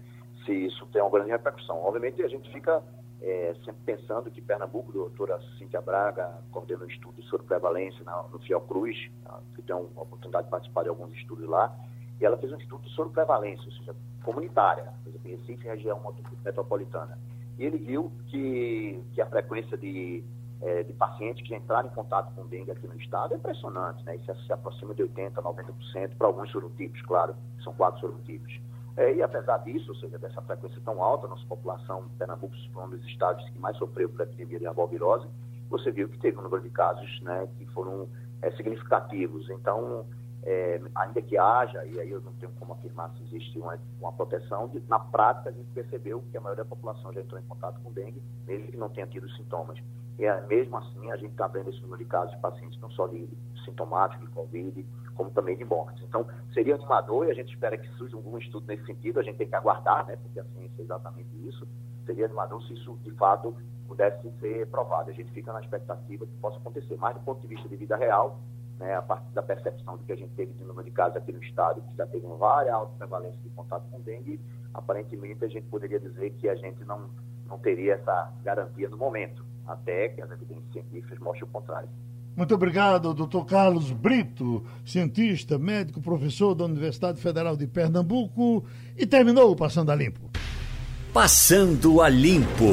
se isso tem uma grande repercussão. Obviamente, a gente fica é, sempre pensando que Pernambuco, doutora Cíntia Braga, coordena um estudo sobre prevalência na, no Fiocruz, tá? que tem uma oportunidade de participar de alguns estudos lá, e ela fez um estudo sobre prevalência, ou seja, comunitária, por exemplo, Recife, região metropolitana. E ele viu que, que a frequência de, é, de pacientes que entraram em contato com dengue aqui no estado é impressionante, né? Isso se aproxima de 80%, 90% para alguns sorotipos, claro, são quatro sorotipos. É, e apesar disso, ou seja, dessa frequência tão alta, nossa população, Pernambuco foi um dos estados que mais sofreu por epidemia de arbovirose, você viu que teve um número de casos né, que foram é, significativos. Então, é, ainda que haja, e aí eu não tenho como afirmar se existe uma, uma proteção, de, na prática a gente percebeu que a maioria da população já entrou em contato com dengue, mesmo que não tenha tido sintomas. E é, mesmo assim a gente está vendo esse número de casos de pacientes não só de sintomáticos de Covid, como também de mortes. Então, seria animador e a gente espera que surja algum estudo nesse sentido, a gente tem que aguardar, né, porque a ciência é exatamente isso. Seria animador se isso, de fato, pudesse ser provado. A gente fica na expectativa que possa acontecer. Mas, do ponto de vista de vida real, né, a partir da percepção do que a gente teve de número de casos aqui no estado, que já teve uma várias alta prevalência de contato com dengue, aparentemente a gente poderia dizer que a gente não, não teria essa garantia no momento, até que as evidências científicas mostrem o contrário. Muito obrigado, doutor Carlos Brito, cientista, médico, professor da Universidade Federal de Pernambuco. E terminou o Passando a Limpo. Passando a Limpo.